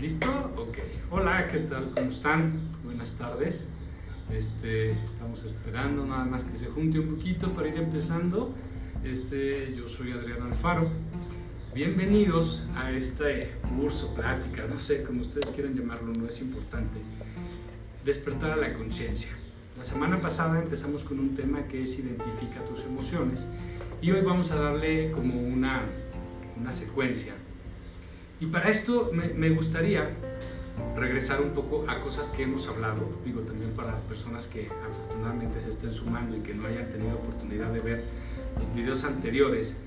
¿Listo? Ok. Hola, ¿qué tal? ¿Cómo están? Buenas tardes. Este, estamos esperando nada más que se junte un poquito para ir empezando. Este, yo soy Adrián Alfaro. Bienvenidos a este curso, plática, no sé, como ustedes quieran llamarlo, no es importante. Despertar a la conciencia. La semana pasada empezamos con un tema que es identifica tus emociones y hoy vamos a darle como una, una secuencia. Y para esto me, me gustaría regresar un poco a cosas que hemos hablado, digo también para las personas que afortunadamente se estén sumando y que no hayan tenido oportunidad de ver los videos anteriores,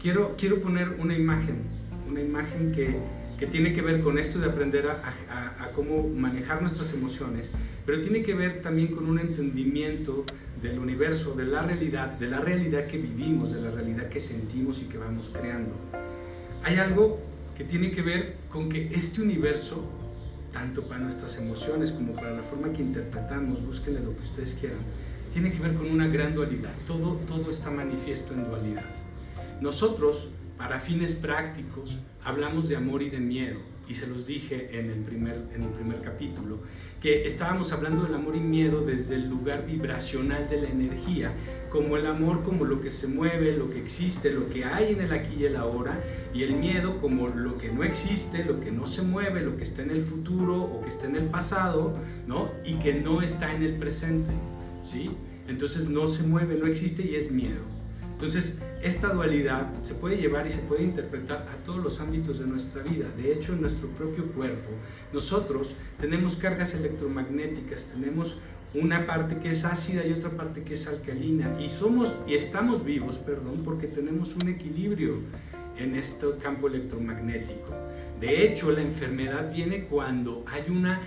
quiero, quiero poner una imagen, una imagen que, que tiene que ver con esto de aprender a, a, a, cómo manejar nuestras emociones, pero tiene que ver también con un entendimiento del universo, de la realidad, de la realidad que vivimos, de la realidad que sentimos y que vamos creando. Hay algo que tiene que ver con que este universo, tanto para nuestras emociones como para la forma que interpretamos, búsquenle lo que ustedes quieran, tiene que ver con una gran dualidad. Todo, todo está manifiesto en dualidad. Nosotros, para fines prácticos, hablamos de amor y de miedo, y se los dije en el primer, en el primer capítulo, que estábamos hablando del amor y miedo desde el lugar vibracional de la energía, como el amor como lo que se mueve, lo que existe, lo que hay en el aquí y el ahora, y el miedo como lo que no existe, lo que no se mueve, lo que está en el futuro o que está en el pasado, ¿no? Y que no está en el presente, ¿sí? Entonces no se mueve, no existe y es miedo. Entonces, esta dualidad se puede llevar y se puede interpretar a todos los ámbitos de nuestra vida. De hecho, en nuestro propio cuerpo, nosotros tenemos cargas electromagnéticas, tenemos una parte que es ácida y otra parte que es alcalina y somos y estamos vivos, perdón, porque tenemos un equilibrio en este campo electromagnético. De hecho, la enfermedad viene cuando hay una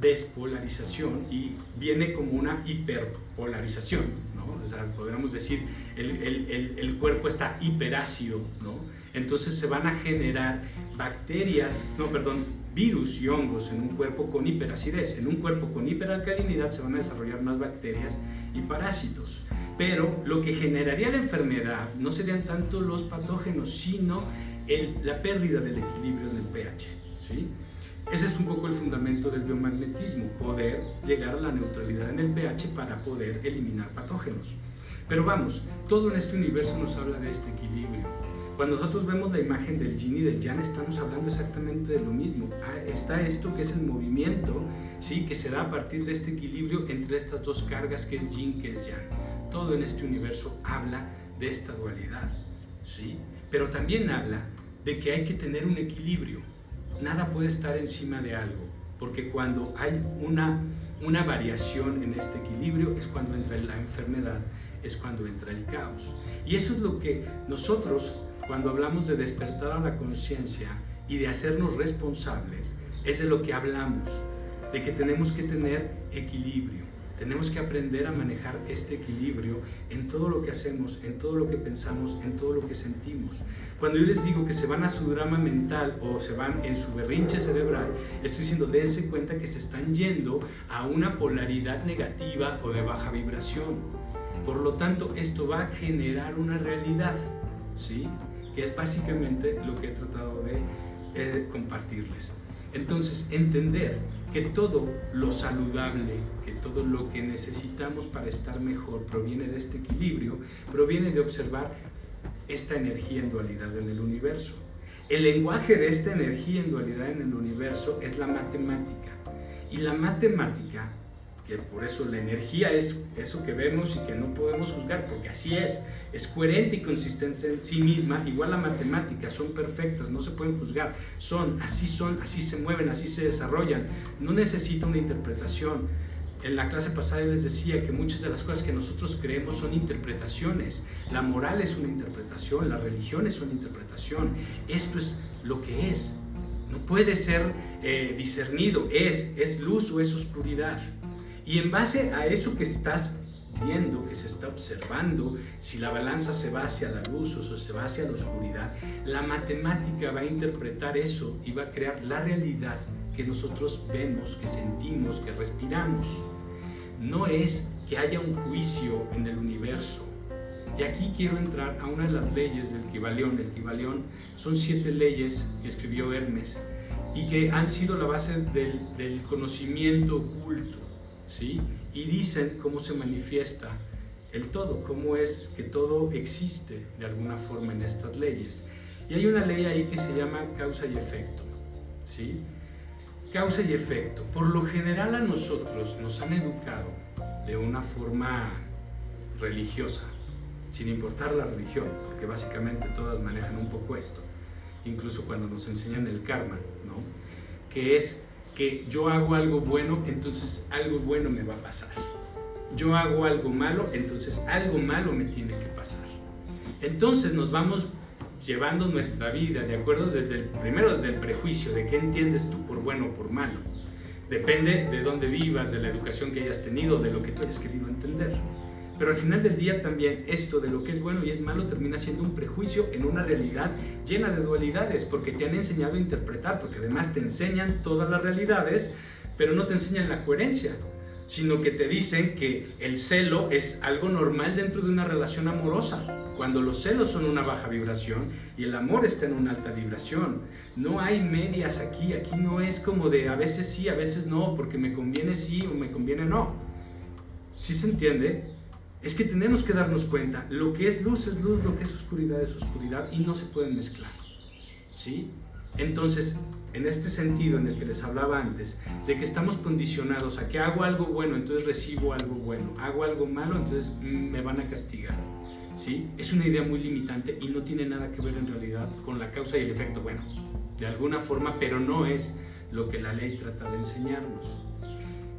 despolarización y viene como una hiperpolarización. O sea, podríamos decir, el, el, el, cuerpo está hiperácido, ¿no? Entonces se van a generar bacterias, no, perdón, virus y hongos en un cuerpo con hiperacidez. En un cuerpo con hiperalcalinidad se van a desarrollar más bacterias y parásitos. Pero lo que generaría la enfermedad no serían tanto los patógenos, sino el, la pérdida del equilibrio del pH. ¿sí? Ese es un poco el fundamento del biomagnetismo, poder llegar a la neutralidad en el pH para poder eliminar patógenos. Pero vamos, todo en este universo nos habla de este equilibrio. Cuando nosotros vemos la imagen del yin y del yang, estamos hablando exactamente de lo mismo. Está esto que es el movimiento, ¿sí? que se da a partir de este equilibrio entre estas dos cargas que es yin, que es yang. Todo en este universo habla de esta dualidad. ¿sí? Pero también habla de que hay que tener un equilibrio nada puede estar encima de algo, porque cuando hay una, una variación en este equilibrio es cuando entra la enfermedad, es cuando entra el caos. Y eso es lo que nosotros, cuando hablamos de despertar a la conciencia y de hacernos responsables, es de lo que hablamos, de que tenemos que tener equilibrio. Tenemos que aprender a manejar este equilibrio en todo lo que hacemos, en todo lo que pensamos, en todo lo que sentimos. Cuando yo les digo que se van a su drama mental o se van en su berrinche cerebral, estoy diciendo, dense cuenta que se están yendo a una polaridad negativa o de baja vibración. Por lo tanto, esto va a generar una realidad, ¿sí? Que es básicamente lo que he tratado de eh, compartirles. Entonces, entender que todo lo saludable, que todo lo que necesitamos para estar mejor proviene de este equilibrio, proviene de observar esta energía en dualidad en el universo. El lenguaje de esta energía en dualidad en el universo es la matemática. Y la matemática, que por eso la energía es eso que vemos y que no podemos juzgar, porque así es, es coherente y consistente en sí misma, igual la matemática, son perfectas, no se pueden juzgar, son, así son, así se mueven, así se desarrollan, no necesita una interpretación. En la clase pasada les decía que muchas de las cosas que nosotros creemos son interpretaciones. La moral es una interpretación, la religión es una interpretación. Esto es lo que es. No puede ser eh, discernido. Es, es luz o es oscuridad. Y en base a eso que estás viendo, que se está observando, si la balanza se va hacia la luz o se va hacia la oscuridad, la matemática va a interpretar eso y va a crear la realidad que nosotros vemos, que sentimos, que respiramos. No es que haya un juicio en el universo, Y aquí quiero entrar a una de las leyes del Kibalión. El Kibalión son siete leyes que escribió Hermes y que han sido la base del, del conocimiento oculto, Y dicen cómo se manifiesta el todo, cómo es que todo existe de alguna forma en estas leyes. Y hay una ley ahí que se llama causa y efecto, ¿sí? Causa y efecto. Por lo general a nosotros nos han educado de una forma religiosa, sin importar la religión, porque básicamente todas manejan un poco esto, incluso cuando nos enseñan el karma, ¿no? Que es que yo hago algo bueno, entonces algo bueno me va a pasar. Yo hago algo malo, entonces algo malo me tiene que pasar. Entonces nos vamos llevando nuestra vida de acuerdo desde el primero desde el prejuicio de qué entiendes tú por bueno o por malo. Depende de dónde vivas, de la educación que hayas tenido, de lo que tú hayas querido entender. Pero al final del día también esto de lo que es bueno y es malo termina siendo un prejuicio en una realidad llena de dualidades, porque te han enseñado a interpretar, porque además te enseñan todas las realidades, pero no te enseñan la coherencia, sino que te dicen que el celo es algo normal dentro de una relación amorosa, cuando los celos son una baja vibración y el amor está en una alta vibración. No hay medias aquí, aquí no es como de a veces sí, a veces no, porque me conviene sí o me conviene no. ¿Sí se entiende? Es que tenemos que darnos cuenta, lo que es luz es luz, lo que es oscuridad es oscuridad y no se pueden mezclar. ¿Sí? Entonces, en este sentido en el que les hablaba antes, de que estamos condicionados a que hago algo bueno, entonces recibo algo bueno, hago algo malo, entonces me van a castigar. ¿Sí? Es una idea muy limitante y no tiene nada que ver en realidad con la causa y el efecto. Bueno, de alguna forma, pero no es lo que la ley trata de enseñarnos.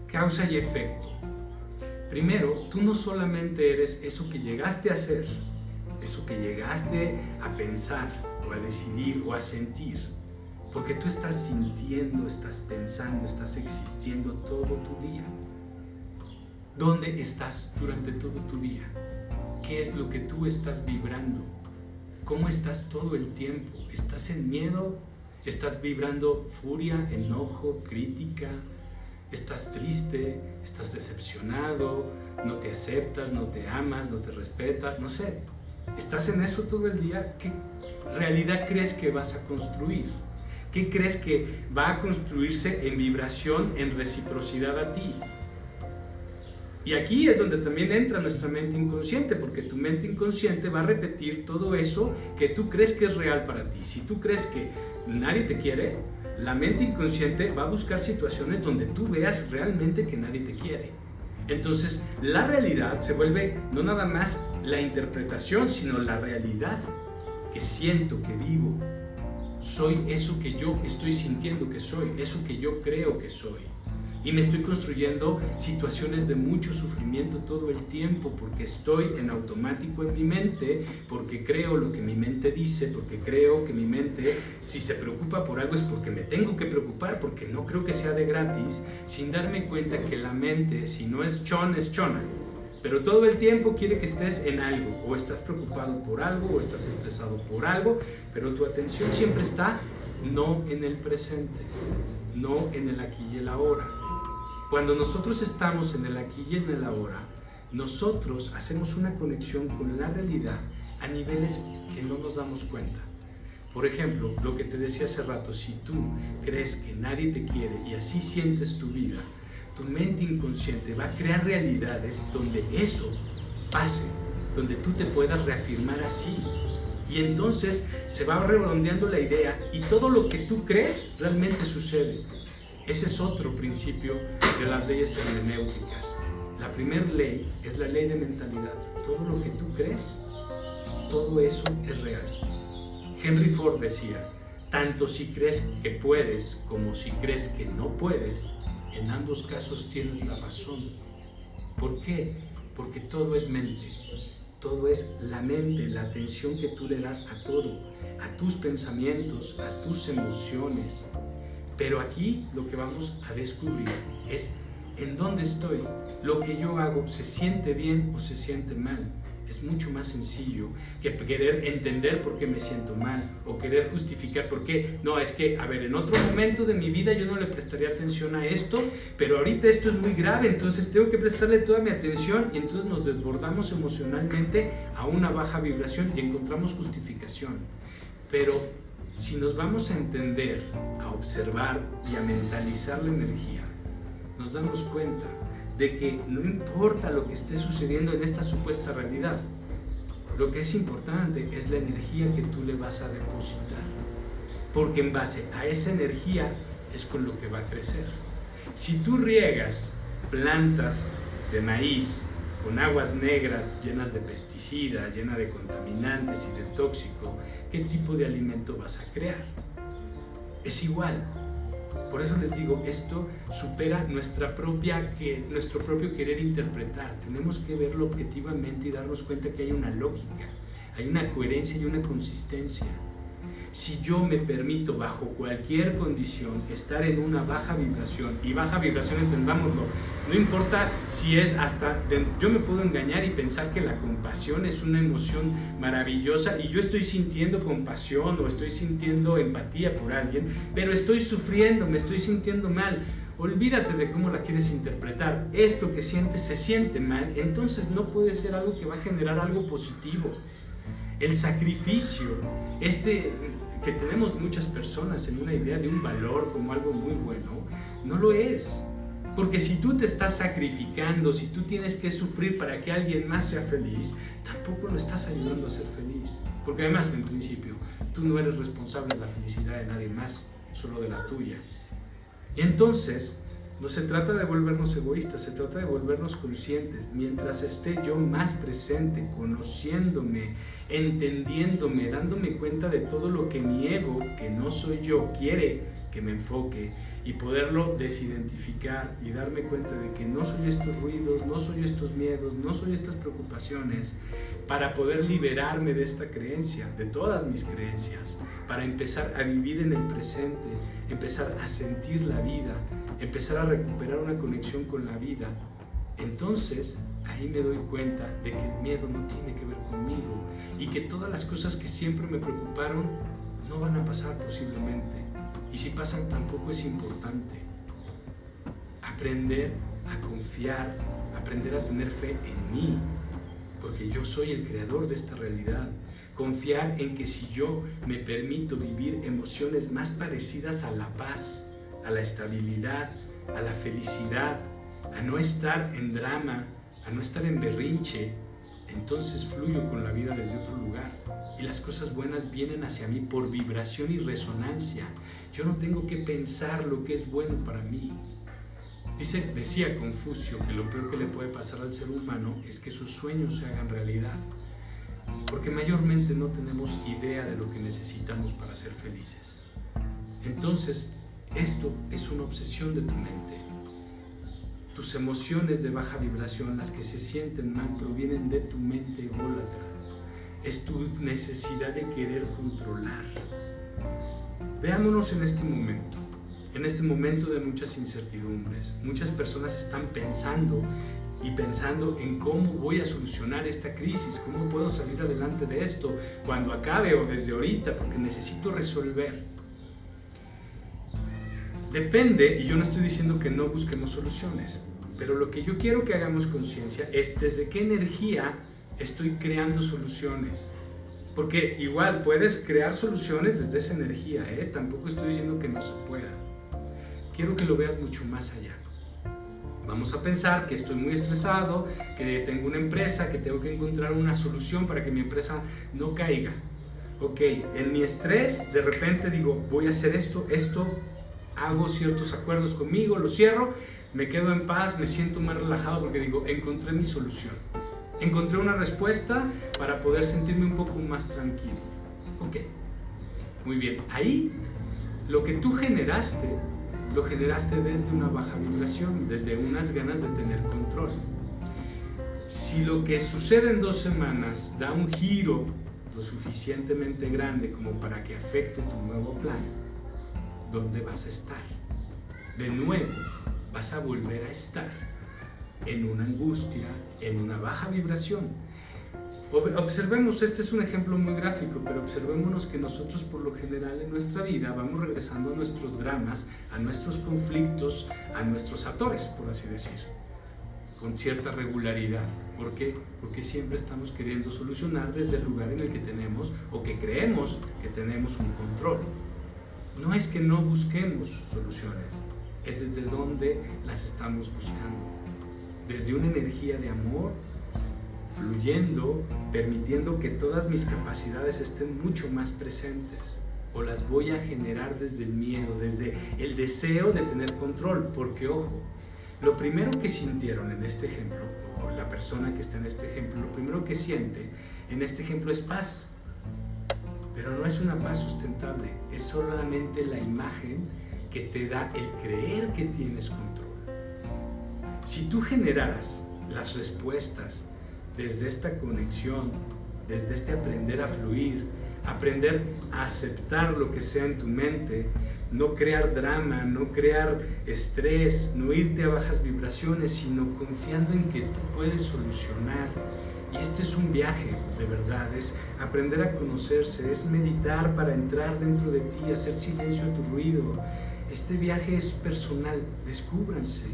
Causa y efecto. Primero, tú no solamente eres eso que llegaste a ser, eso que llegaste a pensar o a decidir o a sentir, porque tú estás sintiendo, estás pensando, estás existiendo todo tu día. ¿Dónde estás durante todo tu día? ¿Qué es lo que tú estás vibrando? ¿Cómo estás todo el tiempo? ¿Estás en miedo? ¿Estás vibrando furia, enojo, crítica, estás triste, estás decepcionado, no te aceptas, no te amas, no te respetas, no sé. Estás en eso todo el día. ¿Qué realidad crees que vas a construir? ¿Qué crees que va a construirse en vibración, en reciprocidad a ti? Y aquí es donde también entra nuestra mente inconsciente, porque tu mente inconsciente va a repetir todo eso que tú crees que es real para ti. Si tú crees que nadie te quiere, la mente inconsciente va a buscar situaciones donde tú veas realmente que nadie te quiere. Entonces, la realidad se vuelve no nada más la interpretación, sino la realidad que siento, que vivo. Soy eso que yo estoy sintiendo que soy, eso que yo creo que soy y me estoy construyendo situaciones de mucho sufrimiento todo el tiempo porque estoy en automático en mi mente, porque creo lo que mi mente dice, porque creo que mi mente si se preocupa por algo es porque me tengo que preocupar, porque no creo que sea de gratis, sin darme cuenta que la mente si no es chon es chona. Pero todo el tiempo quiere que estés en algo, o estás preocupado por algo, o estás estresado por algo, pero tu atención siempre está no en el presente, no en el aquí y el ahora. Cuando nosotros estamos en el aquí y en el ahora, nosotros hacemos una conexión con la realidad a niveles que no nos damos cuenta. Por ejemplo, lo que te decía hace rato, si tú crees que nadie te quiere y así sientes tu vida, tu mente inconsciente va a crear realidades donde eso pase, donde tú te puedas reafirmar así. Y entonces se va redondeando la idea y todo lo que tú crees realmente sucede. Ese es otro principio de las leyes hermenéuticas. La primera ley es la ley de mentalidad. Todo lo que tú crees, todo eso es real. Henry Ford decía, tanto si crees que puedes como si crees que no puedes, en ambos casos tienes la razón. ¿Por qué? Porque todo es mente. Todo es la mente, la atención que tú le das a todo, a tus pensamientos, a tus emociones, pero aquí lo que vamos a descubrir es en dónde estoy. Lo que yo hago se siente bien o se siente mal. es mucho más sencillo que querer entender por qué me siento mal o querer justificar por qué. No, es que, a ver, en otro momento de mi vida yo no le prestaría atención a esto, pero ahorita esto es muy grave, entonces tengo que prestarle toda mi atención y entonces nos desbordamos emocionalmente a una baja vibración y encontramos justificación. Pero si nos vamos a entender, a observar y a mentalizar la energía, nos damos cuenta de que no importa lo que esté sucediendo en esta supuesta realidad, lo que es importante es la energía que tú le vas a depositar, porque en base a esa energía es con lo que va a crecer. Si tú riegas plantas de maíz con aguas negras llenas de pesticidas, llenas de contaminantes y de tóxico, ¿qué tipo de alimento vas a crear? Es igual, por eso les digo, esto supera nuestra propia, que, nuestro propio querer interpretar. Tenemos que verlo objetivamente y darnos cuenta que hay una lógica, hay una coherencia y una consistencia si yo me permito bajo cualquier condición estar en una baja vibración, y baja vibración entendámoslo, no importa si es hasta, yo me puedo engañar y pensar que la compasión es una emoción maravillosa y yo estoy sintiendo compasión o estoy sintiendo empatía por alguien, pero estoy sufriendo, me estoy sintiendo mal. Olvídate de cómo la quieres interpretar. Esto que sientes se siente mal, entonces no puede ser algo que va a generar algo positivo. El sacrificio, este que tenemos muchas personas en una idea de un valor como algo muy bueno, no lo es. Porque si tú te estás sacrificando, si tú tienes que sufrir para que alguien más sea feliz, tampoco lo estás ayudando a ser feliz. Porque además, en principio, tú no eres responsable de la felicidad de nadie más, solo de la tuya. Y entonces, no se trata de volvernos egoístas, se trata de volvernos conscientes. Mientras esté yo más presente, conociéndome, entendiéndome, dándome cuenta de todo lo que mi ego, que no soy yo, quiere que me enfoque y poderlo desidentificar y darme cuenta de que no soy estos ruidos, no soy estos miedos, no soy estas preocupaciones, para poder liberarme de esta creencia, de todas mis creencias, para empezar a vivir en el presente, empezar a sentir la vida, empezar a recuperar una conexión con la vida, entonces ahí me doy cuenta de que el miedo no tiene que ver conmigo y que todas las cosas que siempre me preocuparon no van a pasar posiblemente. Y si pasan tampoco es importante. Aprender a confiar, aprender a tener fe en mí, porque yo soy el creador de esta realidad. Confiar en que si yo me permito vivir emociones más parecidas a la paz, a la estabilidad, a la felicidad, a no estar en drama, a no estar en berrinche, entonces fluyo con la vida desde otro lugar y las cosas buenas vienen hacia mí por vibración y resonancia. Yo no tengo que pensar lo que es bueno para mí. Dice, decía Confucio que lo peor que le puede pasar al ser humano es que sus sueños se hagan realidad, porque mayormente no tenemos idea de lo que necesitamos para ser felices. Entonces, esto es una obsesión de tu mente. Tus emociones de baja vibración, las que se sienten mal, provienen de tu mente ególatra. Es tu necesidad de querer controlar. Veámonos en este momento, en este momento de muchas incertidumbres. Muchas personas están pensando y pensando en cómo voy a solucionar esta crisis, cómo puedo salir adelante de esto cuando acabe o desde ahorita, porque necesito resolver. Depende, y yo no estoy diciendo que no busquemos soluciones, pero lo que yo quiero que hagamos conciencia es desde qué energía estoy creando soluciones. Porque igual puedes crear soluciones desde esa energía, ¿eh? tampoco estoy diciendo que no se pueda. Quiero que lo veas mucho más allá. Vamos a pensar que estoy muy estresado, que tengo una empresa, que tengo que encontrar una solución para que mi empresa no caiga. Ok, en mi estrés de repente digo, voy a hacer esto, esto, hago ciertos acuerdos conmigo, lo cierro, me quedo en paz, me siento más relajado porque digo, encontré mi solución. Encontré una respuesta para poder sentirme un poco más tranquilo. Ok, muy bien. Ahí lo que tú generaste, lo generaste desde una baja vibración, desde unas ganas de tener control. Si lo que sucede en dos semanas da un giro lo suficientemente grande como para que afecte tu nuevo plan, ¿dónde vas a estar? De nuevo, vas a volver a estar en una angustia, en una baja vibración. Observemos, este es un ejemplo muy gráfico, pero observémonos que nosotros por lo general en nuestra vida vamos regresando a nuestros dramas, a nuestros conflictos, a nuestros actores, por así decir, con cierta regularidad. ¿Por qué? Porque siempre estamos queriendo solucionar desde el lugar en el que tenemos o que creemos que tenemos un control. No es que no busquemos soluciones, es desde donde las estamos buscando. Desde una energía de amor, fluyendo, permitiendo que todas mis capacidades estén mucho más presentes. O las voy a generar desde el miedo, desde el deseo de tener control. Porque, ojo, lo primero que sintieron en este ejemplo, o la persona que está en este ejemplo, lo primero que siente en este ejemplo es paz. Pero no es una paz sustentable, es solamente la imagen que te da el creer que tienes control. Si tú generaras las respuestas desde esta conexión, desde este aprender a fluir, aprender a aceptar lo que sea en tu mente, no crear drama, no crear estrés, no irte a bajas vibraciones, sino confiando en que tú puedes solucionar. Y este es un viaje, de verdad, es aprender a conocerse, es meditar para entrar dentro de ti, hacer silencio a tu ruido. Este viaje es personal, descúbranse,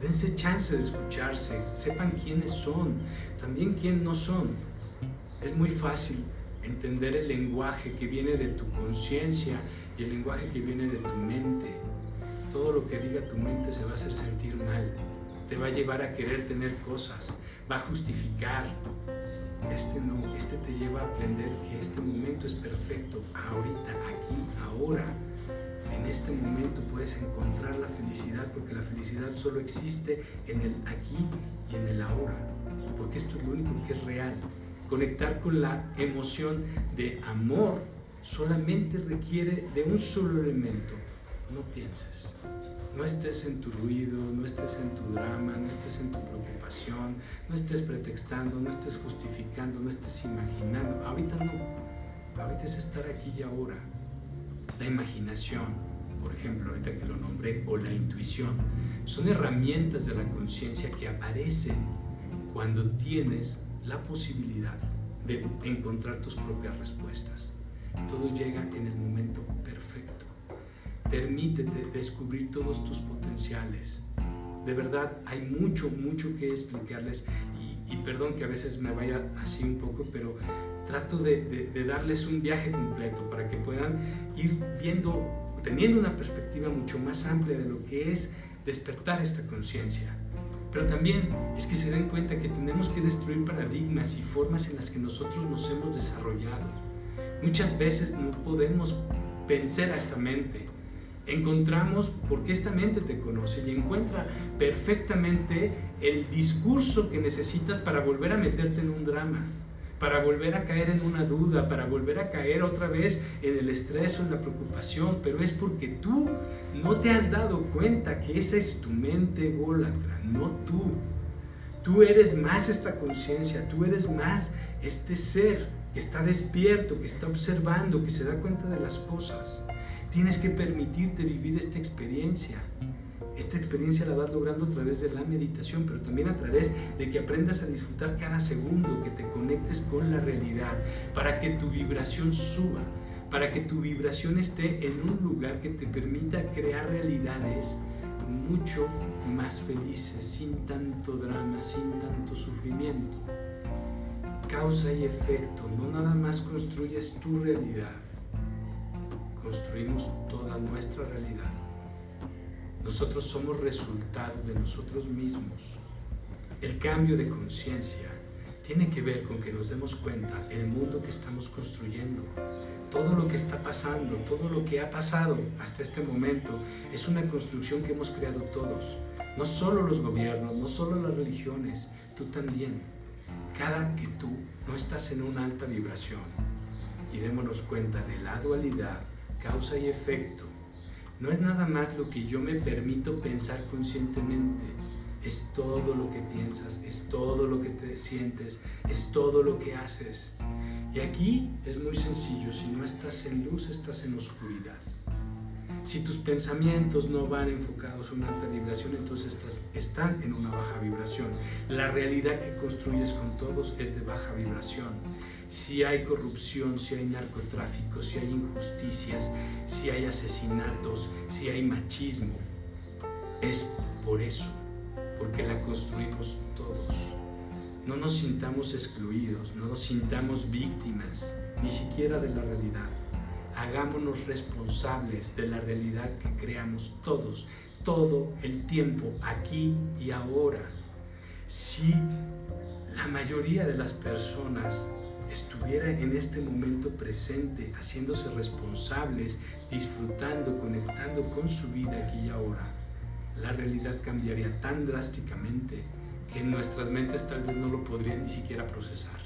dense chance de escucharse, sepan quiénes son, también quién no son. Es muy fácil entender el lenguaje que viene de tu conciencia y el lenguaje que viene de tu mente. Todo lo que diga tu mente se va a hacer sentir mal, te va a llevar a querer tener cosas, va a justificar. Este no, este te lleva a aprender que este momento es perfecto, ahorita, aquí, ahora. En este momento puedes encontrar la felicidad porque la felicidad solo existe en el aquí y en el ahora porque esto es lo único que es real. Conectar con la emoción de amor solamente requiere de un solo elemento. No pienses. No estés en tu ruido, no estés en tu drama, no estés en tu preocupación, no estés pretextando, no estés justificando, no estés imaginando. Ahorita no. Ahorita es estar aquí y ahora. La imaginación, por ejemplo, ahorita que lo nombré, o la intuición, son herramientas de la conciencia que aparecen cuando tienes la posibilidad de encontrar tus propias respuestas. Todo llega en el momento perfecto. Permítete descubrir todos tus potenciales. De verdad, hay mucho, mucho que explicarles y, perdón que a veces me vaya así un poco, pero trato de, de darles un viaje completo para que puedan ir viendo, teniendo una perspectiva mucho más amplia de lo que es despertar esta conciencia pero también es que se den cuenta que tenemos que destruir paradigmas y formas en las que nosotros nos hemos desarrollado. Muchas veces no podemos vencer a esta mente. Encontramos, porque esta mente te conoce y encuentra perfectamente el discurso que necesitas para volver a meterte en un drama para volver a caer en una duda, para volver a caer otra vez en el estrés o en la preocupación, pero es porque tú no te has dado cuenta que esa es tu mente ególatra, no tú. Tú eres más esta conciencia, tú eres más este ser que está despierto, que está observando, que se da cuenta de las cosas. Tienes que permitirte vivir esta experiencia. Esta experiencia la vas logrando a través de la meditación, pero también a través de que aprendas a disfrutar cada segundo, que te conectes con la realidad, para que tu vibración suba, para que tu vibración esté en un lugar que te permita crear realidades mucho más felices, sin tanto drama, sin tanto sufrimiento. Causa y efecto, no nada más construyes tu realidad, construimos toda nuestra realidad. Nosotros somos resultado de nosotros mismos. El cambio de conciencia tiene que ver con que nos demos cuenta el mundo que estamos construyendo. Todo lo que está pasando, todo lo que ha pasado hasta este momento es una construcción que hemos creado todos. No solo los gobiernos, no solo las religiones, tú también. Cada que tú no estás en una alta vibración y démonos cuenta de la dualidad, causa y efecto, no es nada más lo que yo me permito pensar conscientemente, es todo lo que piensas, es todo lo que te sientes, es todo lo que haces. Y aquí es muy sencillo, si no estás en luz, estás en oscuridad. Si tus pensamientos no van enfocados en una alta vibración, entonces estás, están en una baja vibración. La realidad que construyes con todos es de baja vibración. Si hay corrupción, si hay narcotráfico, si hay injusticias, si hay asesinatos, si hay machismo, es por eso, porque la construimos todos. No nos sintamos excluidos, no nos sintamos víctimas, ni siquiera de la realidad hagámonos responsables de la realidad que creamos todos, todo el tiempo, aquí y ahora. Si la mayoría de las personas estuviera en este momento presente, haciéndose responsables, disfrutando, conectando con su vida aquí y ahora, la realidad cambiaría tan drásticamente que nuestras mentes tal vez no lo podrían ni siquiera procesar.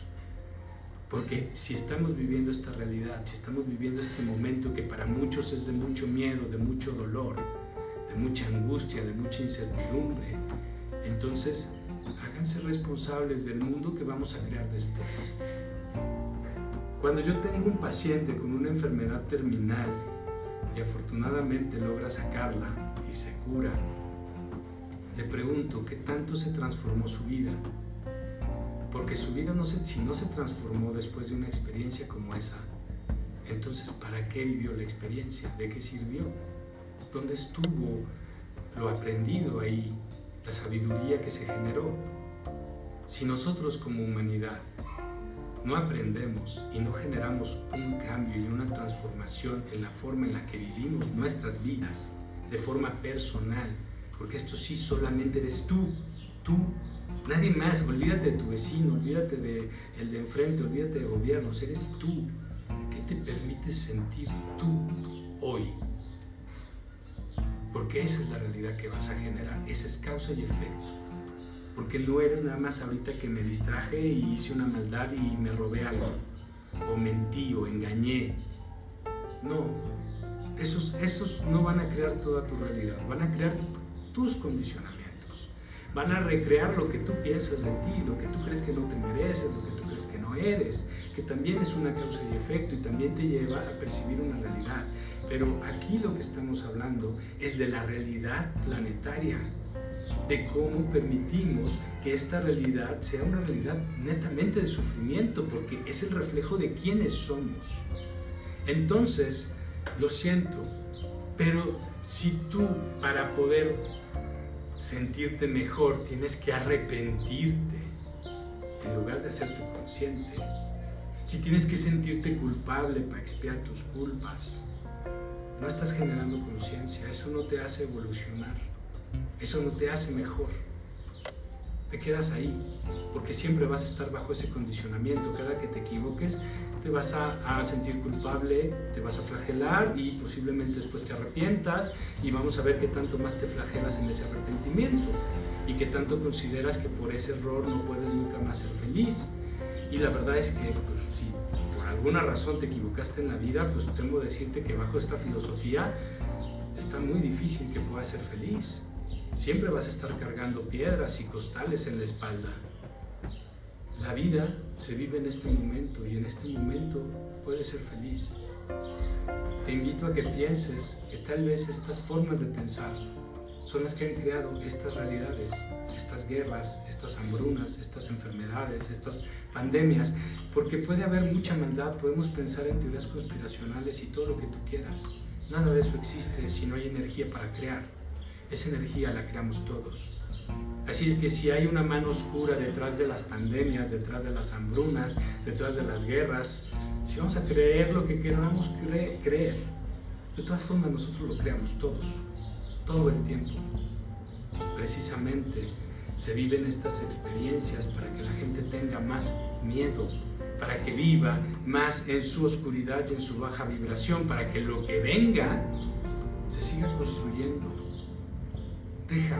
Porque si estamos viviendo esta realidad, si estamos viviendo este momento que para muchos es de mucho miedo, de mucho dolor, de mucha angustia, de mucha incertidumbre, entonces háganse responsables del mundo que vamos a crear después. Cuando yo tengo un paciente con una enfermedad terminal y afortunadamente logra sacarla y se cura, le pregunto qué tanto se transformó su vida porque su vida si no se transformó después de una experiencia como esa, entonces ¿para qué vivió la experiencia? ¿De qué sirvió? ¿Dónde estuvo lo aprendido ahí, la sabiduría que se generó? Si nosotros como humanidad no aprendemos y no generamos un cambio y una transformación en la forma en la que vivimos nuestras vidas, de forma personal, porque esto sí solamente eres tú, tú Nadie más, olvídate de tu vecino, olvídate de el de enfrente, olvídate de gobiernos, eres tú. ¿Qué te permite sentir tú hoy? Porque esa es la realidad que vas a generar, esa es causa y efecto. Porque no eres nada más ahorita que me distraje y hice una maldad y me robé algo, o mentí o engañé. No, esos, esos no van a crear toda tu realidad, van a crear tus condicionamientos van a recrear lo que tú piensas de ti, lo que tú crees que no te mereces, lo que tú crees que no eres, que también es una causa y efecto y también te lleva a percibir una realidad. Pero aquí lo que estamos hablando es de la realidad planetaria, de cómo permitimos que esta realidad sea una realidad netamente de sufrimiento, porque es el reflejo de quiénes somos. Entonces, lo siento, pero si tú para poder sentirte mejor, tienes que arrepentirte en lugar de hacerte consciente. Si tienes que sentirte culpable para expiar tus culpas, no estás generando conciencia, eso no te hace evolucionar, eso no te hace mejor. Te quedas ahí, porque siempre vas a estar bajo ese condicionamiento. Cada que te equivoques, te vas a, sentir culpable, te vas a flagelar y posiblemente después te arrepientas y vamos a ver qué tanto más te flagelas en ese arrepentimiento y qué tanto consideras que por ese error no puedes nunca más ser feliz. Y la verdad es que pues, si por alguna razón te equivocaste en la vida, pues temo decirte que bajo esta filosofía está muy difícil que puedas ser feliz. Siempre vas a estar cargando piedras y costales en la espalda. La vida se vive en este momento y en este momento puedes ser feliz. Te invito a que pienses que tal vez estas formas de pensar son las que han creado estas realidades, estas guerras, estas hambrunas, estas enfermedades, estas pandemias, porque puede haber mucha maldad, podemos pensar en teorías conspiracionales y todo lo que tú quieras. Nada de eso existe si no hay energía para crear. Esa energía la creamos todos. Así es que si hay una mano oscura detrás de las pandemias, detrás de las hambrunas, detrás de las guerras, si vamos a creer lo que queramos creer, de todas formas nosotros lo creamos todos, todo el tiempo. Precisamente se viven estas experiencias para que la gente tenga más miedo, para que viva más en su oscuridad y en su baja vibración, para que lo que venga se siga construyendo. Deja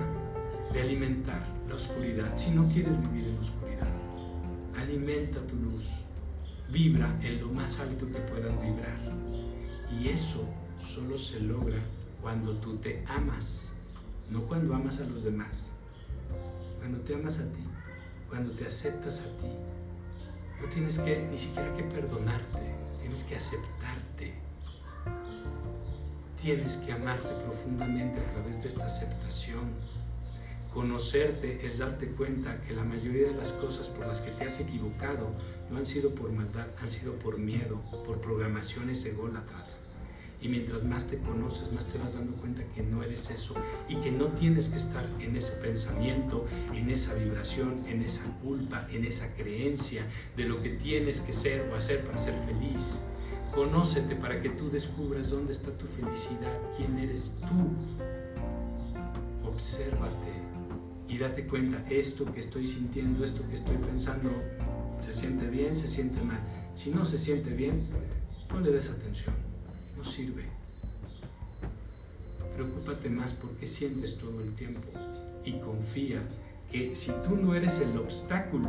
de alimentar la oscuridad. Si no quieres vivir en la oscuridad, alimenta tu luz. Vibra en lo más alto que puedas vibrar. Y eso solo se logra cuando tú te amas, no cuando amas a los demás. Cuando te amas a ti, cuando te aceptas a ti. No tienes que ni siquiera que perdonarte, tienes que aceptarte. Tienes que amarte profundamente a través de esta aceptación. Conocerte es darte cuenta que la mayoría de las cosas por las que te has equivocado no han sido por maldad, han sido por miedo, por programaciones ególatras. Y mientras más te conoces, más te vas dando cuenta que no eres eso y que no tienes que estar en ese pensamiento, en esa vibración, en esa culpa, en esa creencia de lo que tienes que ser o hacer para ser feliz. Conócete para que tú descubras dónde está tu felicidad, quién eres tú. Obsérvate y date cuenta, esto que estoy sintiendo, esto que estoy pensando, se siente bien, se siente mal. Si no se siente bien, no le des atención no sirve. Preocúpate más por qué sientes todo el tiempo y confía que si tú no eres el obstáculo,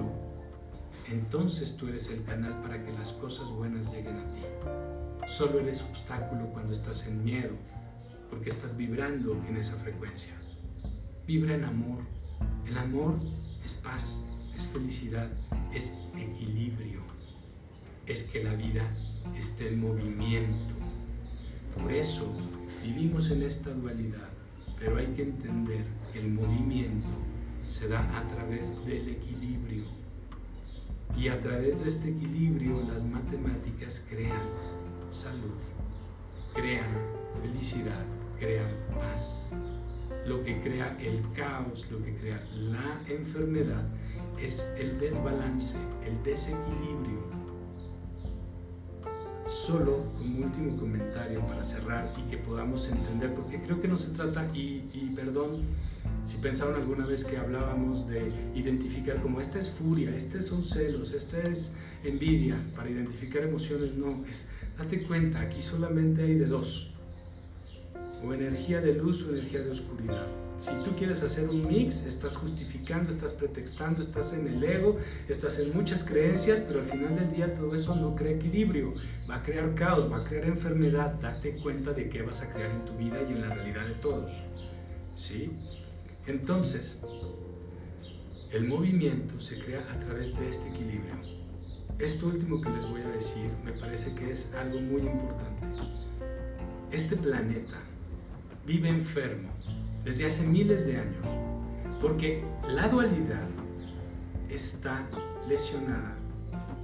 entonces tú eres el canal para que las cosas buenas lleguen a ti. Solo eres obstáculo cuando estás en miedo, porque estás vibrando en esa frecuencia. Vibra en amor. El amor es paz, es felicidad, es equilibrio. Es que la vida esté en movimiento por eso vivimos en esta dualidad, pero hay que entender que el movimiento se da a través del equilibrio. Y a través de este equilibrio las matemáticas crean salud, crean felicidad, crean paz. Lo que crea el caos, lo que crea la enfermedad es el desbalance, el desequilibrio solo como último comentario para cerrar y que podamos entender, porque creo que no se trata, y, perdón si pensaron alguna vez que hablábamos de identificar como esta es furia, este son celos, esta es envidia, para identificar emociones, no, es date cuenta, aquí solamente hay de dos, o energía de luz o energía de oscuridad. Si tú quieres hacer un mix, estás justificando, estás pretextando, estás en el ego, estás en muchas creencias, pero al final del día todo eso no crea equilibrio, va a crear caos, va a crear enfermedad. Date cuenta de qué vas a crear en tu vida y en la realidad de todos. ¿Sí? Entonces, el movimiento se crea a través de este equilibrio. Esto último que les voy a decir me parece que es algo muy importante. Este planeta vive enfermo desde hace miles de años, porque la dualidad está lesionada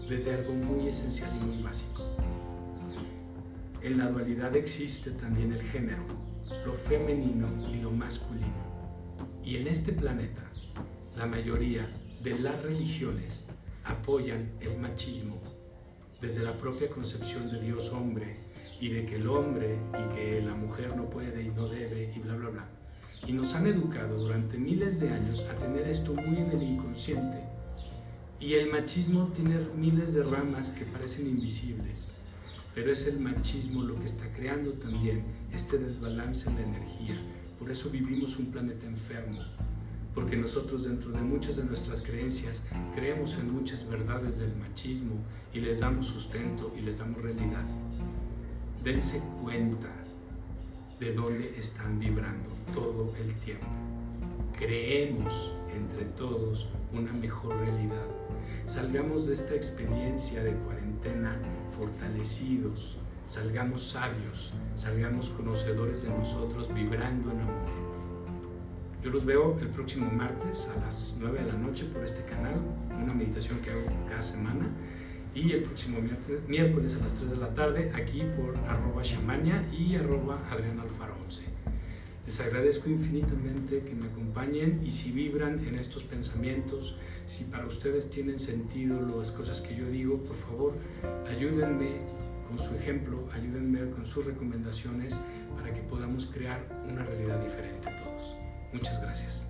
desde algo muy esencial y muy básico. En la dualidad existe también el género, lo femenino y lo masculino. Y en este planeta, la mayoría de las religiones apoyan el machismo desde la propia concepción de Dios hombre y de que el hombre y que la mujer no puede y no debe y bla bla bla y nos han educado durante miles de años a tener esto muy en el inconsciente. Y el machismo tiene miles de ramas que parecen invisibles, pero es el machismo lo que está creando también este desbalance en la energía. Por eso vivimos un planeta enfermo, porque nosotros dentro de muchas de nuestras creencias creemos en muchas verdades del machismo y les damos sustento y les damos realidad. Dense cuenta de dónde están vibrando todo el tiempo. Creemos entre todos una mejor realidad. Salgamos de esta experiencia de cuarentena fortalecidos, salgamos sabios, salgamos conocedores de nosotros, vibrando en amor. Yo los veo el próximo martes a las 9 de la noche por este canal, una meditación que hago cada semana y el próximo miércoles a las 3 de la tarde aquí por arroba y arroba Adrián Alfaro 11. Les agradezco infinitamente que me acompañen y si vibran en estos pensamientos, si para ustedes tienen sentido las cosas que yo digo, por favor ayúdenme su ejemplo, ayúdenme con sus recomendaciones para que podamos crear una realidad diferente todos. Muchas gracias.